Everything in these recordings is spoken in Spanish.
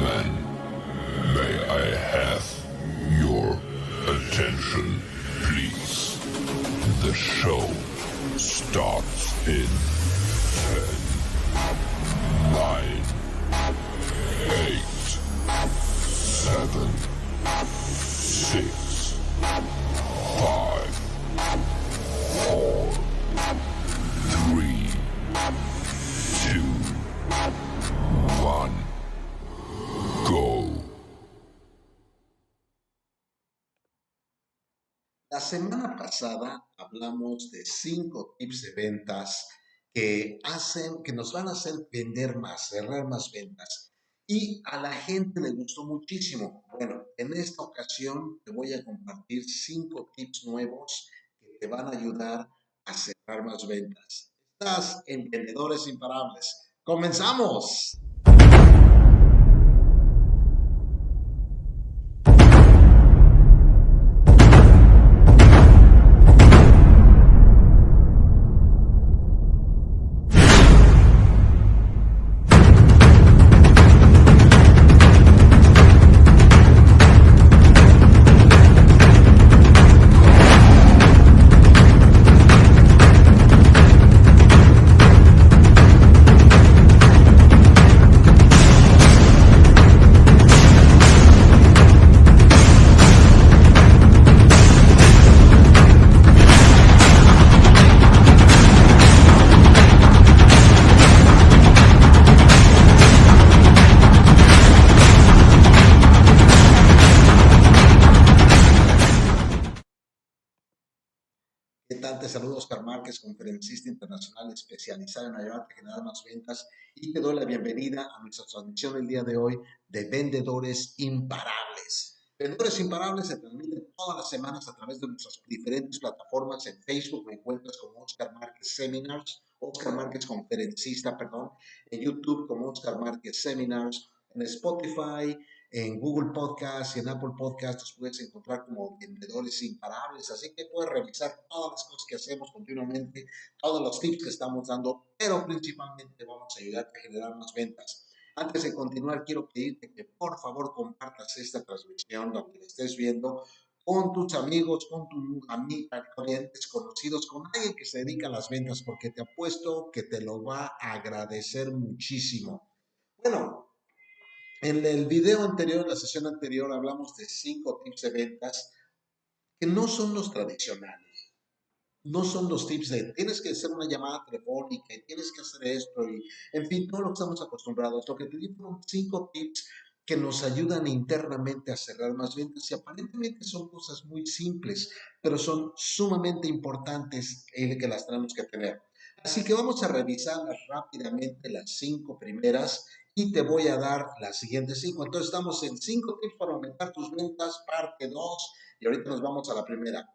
Then may I have your attention, please? The show starts in 10, 9, 8, 7, 6, pasada hablamos de cinco tips de ventas que hacen, que nos van a hacer vender más, cerrar más ventas. Y a la gente le gustó muchísimo. Bueno, en esta ocasión te voy a compartir cinco tips nuevos que te van a ayudar a cerrar más ventas. Estás en Vendedores Imparables. ¡Comenzamos! Tal? Te saludo Oscar Márquez, conferencista internacional especializado en ayudarte a generar más ventas y te doy la bienvenida a nuestra transmisión el día de hoy de Vendedores Imparables. Vendedores Imparables se transmite todas las semanas a través de nuestras diferentes plataformas. En Facebook me encuentras como Oscar Márquez Seminars, Oscar Márquez Conferencista, perdón. En YouTube como Oscar Márquez Seminars, en Spotify, en Google Podcast y en Apple Podcast puedes encontrar como vendedores imparables. Así que puedes revisar todas las cosas que hacemos continuamente, todos los tips que estamos dando, pero principalmente vamos a ayudarte a generar más ventas. Antes de continuar, quiero pedirte que por favor compartas esta transmisión donde estés viendo con tus amigos, con tus amigas, clientes, conocidos, con alguien que se dedica a las ventas, porque te apuesto que te lo va a agradecer muchísimo. Bueno, en el video anterior, en la sesión anterior, hablamos de cinco tips de ventas que no son los tradicionales. No son los tips de tienes que hacer una llamada telefónica y tienes que hacer esto y, en fin, todo lo que estamos acostumbrados. Lo que te di fueron cinco tips que nos ayudan internamente a cerrar más ventas y aparentemente son cosas muy simples, pero son sumamente importantes y que las tenemos que tener. Así que vamos a revisar rápidamente las cinco primeras y te voy a dar las siguientes cinco. Entonces estamos en cinco tips para aumentar tus ventas, parte 2, y ahorita nos vamos a la primera.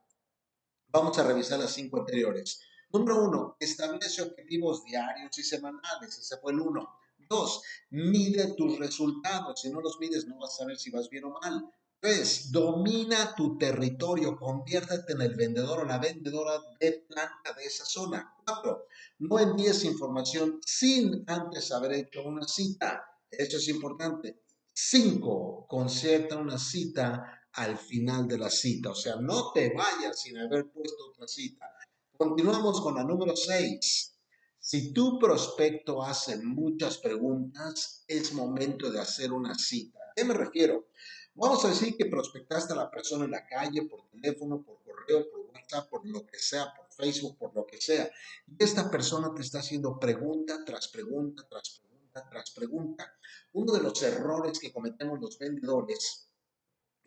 Vamos a revisar las cinco anteriores. Número uno, establece objetivos diarios y semanales. Ese fue el uno. Dos, mide tus resultados. Si no los mides, no vas a saber si vas bien o mal. Tres, domina tu territorio, conviértete en el vendedor o la vendedora de planta de esa zona. Cuatro, no envíes información sin antes haber hecho una cita. Esto es importante. Cinco, concierta una cita al final de la cita. O sea, no te vayas sin haber puesto otra cita. Continuamos con la número seis. Si tu prospecto hace muchas preguntas, es momento de hacer una cita. ¿A qué me refiero? Vamos a decir que prospectaste a la persona en la calle, por teléfono, por correo, por WhatsApp, por lo que sea, por Facebook, por lo que sea. Y esta persona te está haciendo pregunta tras pregunta, tras pregunta, tras pregunta. Uno de los errores que cometemos los vendedores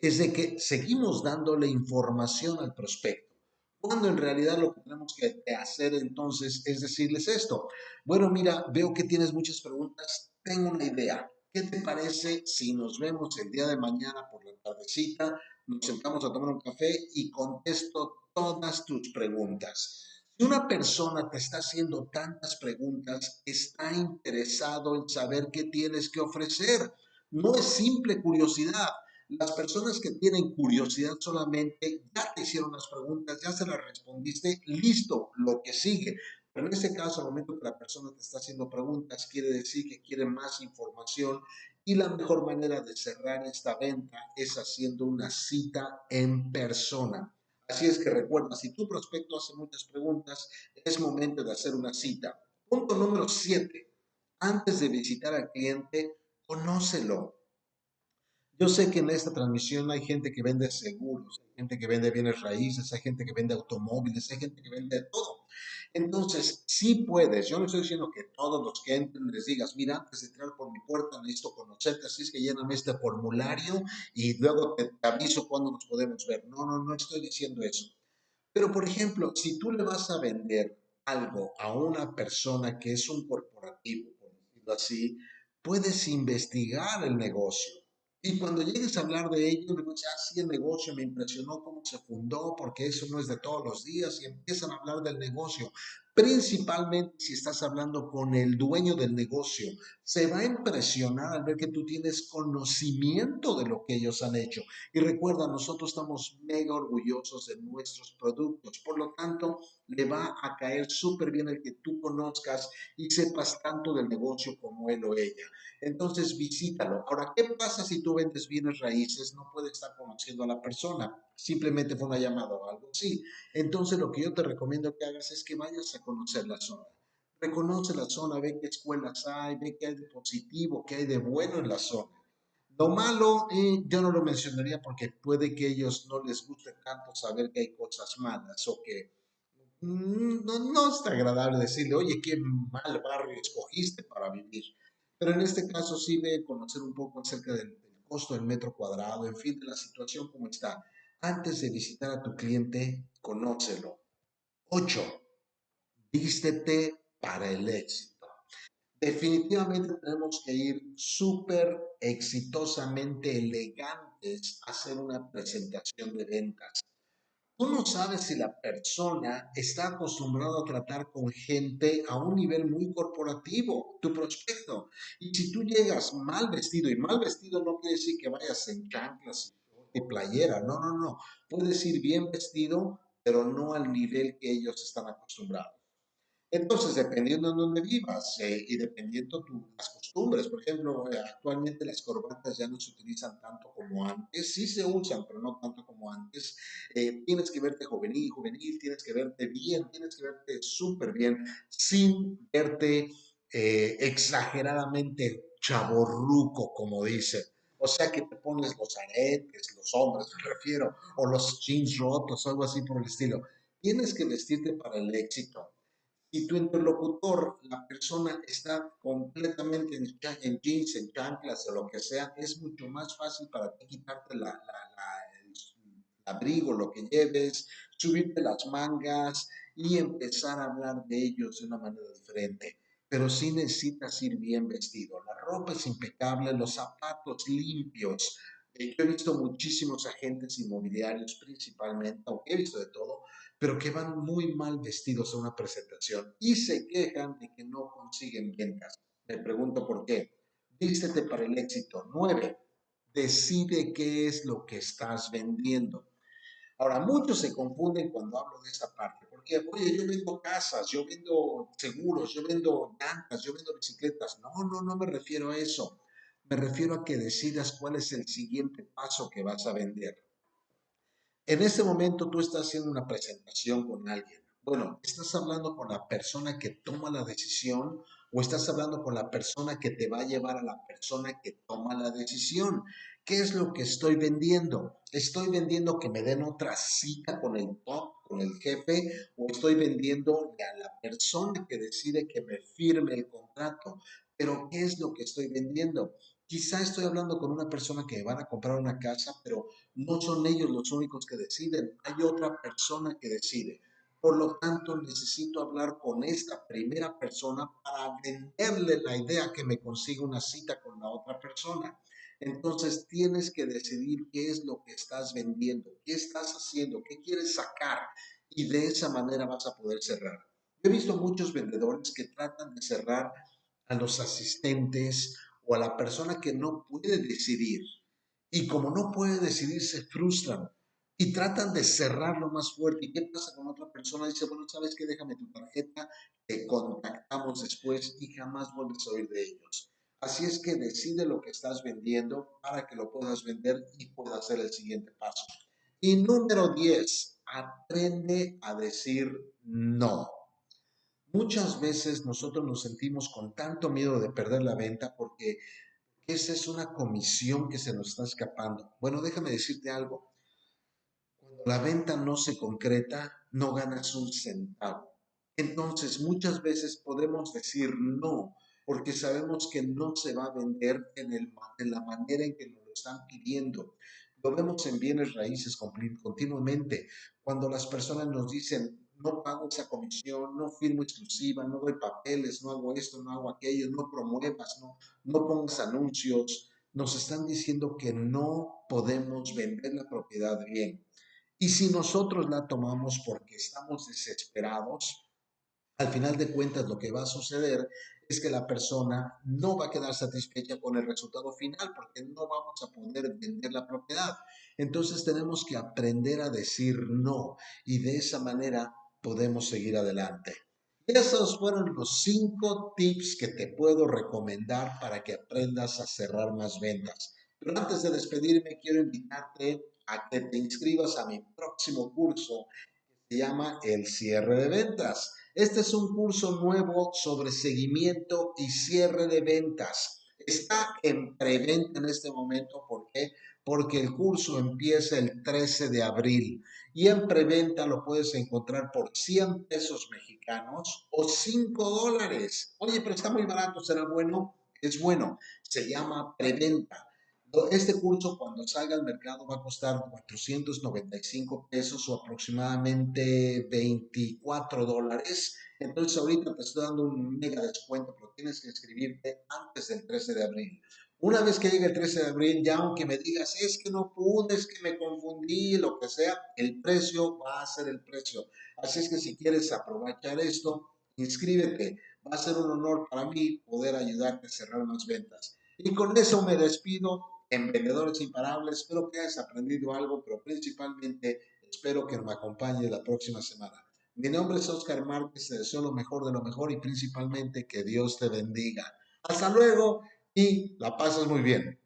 es de que seguimos dándole información al prospecto. Cuando en realidad lo que tenemos que hacer entonces es decirles esto. Bueno, mira, veo que tienes muchas preguntas, tengo una idea ¿Qué te parece si nos vemos el día de mañana por la tardecita? Nos sentamos a tomar un café y contesto todas tus preguntas. Si una persona te está haciendo tantas preguntas, está interesado en saber qué tienes que ofrecer. No es simple curiosidad. Las personas que tienen curiosidad solamente ya te hicieron las preguntas, ya se las respondiste, listo, lo que sigue. Pero en este caso, al momento que la persona te está haciendo preguntas, quiere decir que quiere más información Y la mejor manera de cerrar esta venta es haciendo una cita en persona. Así es que recuerda, si tu prospecto hace muchas preguntas, es momento de hacer una cita. Punto número 7. Antes de visitar al cliente, conócelo. Yo sé que en esta transmisión hay gente que vende seguros, hay gente que vende bienes raíces, hay gente que vende automóviles, hay gente que vende todo. Entonces, si puedes, yo no estoy diciendo que todos los que entren les digas, mira, antes de entrar por mi puerta necesito conocerte, así es que lléname este formulario y luego te, te aviso cuándo nos podemos ver. No, no, no estoy diciendo eso. Pero, por ejemplo, si tú le vas a vender algo a una persona que es un corporativo, por así, puedes investigar el negocio y cuando llegues a hablar de ello, le dices, ah, sí, el negocio me impresionó cómo se fundó, porque eso no es de todos los días, y empiezan a hablar del negocio. Principalmente si estás hablando con el dueño del negocio, se va a impresionar al ver que tú tienes conocimiento de lo que ellos han hecho. Y recuerda, nosotros estamos mega orgullosos de nuestros productos, por lo tanto, le va a caer súper bien el que tú conozcas y sepas tanto del negocio como él o ella. Entonces, visítalo. Ahora, ¿qué pasa si tú vendes bienes raíces? No puedes estar conociendo a la persona simplemente fue una llamada o algo así. Entonces lo que yo te recomiendo que hagas es que vayas a conocer la zona. Reconoce la zona, ve qué escuelas hay, ve qué hay de positivo, qué hay de bueno en la zona. Lo malo, yo no lo mencionaría porque puede que ellos no les guste tanto saber que hay cosas malas o que no, no está agradable decirle, oye, qué mal barrio escogiste para vivir. Pero en este caso sí ve conocer un poco acerca del, del costo del metro cuadrado, en fin, de la situación como está. Antes de visitar a tu cliente, conócelo. 8. Vístete para el éxito. Definitivamente tenemos que ir súper exitosamente elegantes a hacer una presentación de ventas. Tú no sabes si la persona está acostumbrada a tratar con gente a un nivel muy corporativo, tu prospecto. Y si tú llegas mal vestido, y mal vestido no quiere decir que vayas en chanclas y playera, no, no, no. Puedes ir bien vestido, pero no al nivel que ellos están acostumbrados. Entonces, dependiendo de dónde vivas eh, y dependiendo de las costumbres, por ejemplo, eh, actualmente las corbatas ya no se utilizan tanto como antes, sí se usan, pero no tanto como antes. Eh, tienes que verte juvenil, juvenil, tienes que verte bien, tienes que verte súper bien, sin verte exageradamente chaborruco, como dice. O sea que te pones los aretes, los hombres me refiero, o los jeans rotos, algo así por el estilo. Tienes que vestirte para el éxito si tu interlocutor, la persona está completamente en, jeans, en chanclas o lo que sea, es mucho más fácil para ti quitarte la, el, abrigo, lo que lleves, subirte las mangas y empezar a hablar de ellos de una manera diferente. Pero sí necesitas ir bien vestido. La ropa es impecable, los zapatos limpios. Eh, yo he visto muchísimos agentes inmobiliarios principalmente, aunque he visto de todo, pero que van muy mal vestidos a una presentación y se quejan de que no consiguen ventas. Me pregunto por qué. Vístete para el éxito. Nueve, decide qué es lo que estás vendiendo. Ahora, muchos se confunden cuando hablo de esta parte, porque, oye, yo vendo casas, yo vendo seguros, yo vendo llantas, yo vendo bicicletas. No, no, no me refiero a eso. Me refiero a que decidas cuál es el siguiente paso que vas a vender. En ese momento tú estás haciendo una presentación con alguien. Bueno, ¿estás hablando con la persona que toma la decisión o estás hablando con la persona que te va a llevar a la persona que toma la decisión? ¿Qué es lo que estoy vendiendo? ¿Estoy vendiendo que me den otra cita con el top, con el jefe? ¿O estoy vendiendo a la persona que decide que me firme el contrato? Pero ¿qué es lo que estoy vendiendo? Quizá estoy hablando con una persona que van a comprar una casa, pero no son ellos los únicos que deciden, hay otra persona que decide. Por lo tanto, necesito hablar con esta primera persona para venderle la idea que me consiga una cita con la otra persona. Entonces, tienes que decidir qué es lo que estás vendiendo, qué estás haciendo, qué quieres sacar y de esa manera vas a poder cerrar. he visto muchos vendedores que tratan de cerrar a los asistentes o a la persona que no puede decidir. Y como no puede decidir, se frustran y tratan de cerrarlo más fuerte. ¿Y qué pasa con otra persona? Dice, bueno, ¿sabes qué? Déjame tu tarjeta, te contactamos después y jamás vuelves a oír de ellos. Así es que decide lo que estás vendiendo para que lo puedas vender y puedas hacer el siguiente paso. Y número 10, aprende a decir no. Muchas veces nosotros nos sentimos con tanto miedo de perder la venta porque esa es una comisión que se nos está escapando. Bueno, déjame decirte algo. Cuando la venta no se concreta, no ganas un centavo. Entonces, muchas veces podemos decir no, porque sabemos que no se va a vender en, el, en la manera en que nos lo están pidiendo. Lo vemos en bienes raíces continuamente. Cuando las personas nos dicen, no pago esa comisión, no firmo exclusiva, no doy papeles, no hago esto, no hago aquello, no promuevas, no, no pongas anuncios, nos están diciendo que no podemos vender la propiedad bien. Y si nosotros la tomamos porque estamos desesperados, al final de cuentas lo que va a suceder es que la persona no va a quedar satisfecha con el resultado final porque no vamos a poder vender la propiedad. Entonces tenemos que aprender a decir no y de esa manera podemos seguir adelante. Esos fueron los cinco tips que te puedo recomendar para que aprendas a cerrar más ventas. Pero antes de despedirme, quiero invitarte a que te inscribas a mi próximo curso que se llama El cierre de ventas. Este es un curso nuevo sobre seguimiento y cierre de ventas. Está en preventa en este momento. ¿Por qué? Porque el curso empieza el 13 de abril y en preventa lo puedes encontrar por 100 pesos mexicanos o 5 dólares. Oye, pero está muy barato, ¿será bueno? Es bueno. Se llama preventa. Este curso cuando salga al mercado va a costar 495 pesos o aproximadamente 24 dólares. Entonces ahorita te estoy dando un mega descuento, pero tienes que inscribirte antes del 13 de abril. Una vez que llegue el 13 de abril, ya aunque me digas, es que no pude, es que me confundí, lo que sea, el precio va a ser el precio. Así es que si quieres aprovechar esto, inscríbete. Va a ser un honor para mí poder ayudarte a cerrar más ventas. Y con eso me despido en Vendedores Imparables. Espero que hayas aprendido algo, pero principalmente espero que me acompañes la próxima semana. Mi nombre es Oscar Márquez, te deseo lo mejor de lo mejor y principalmente que Dios te bendiga. Hasta luego y la pasas muy bien.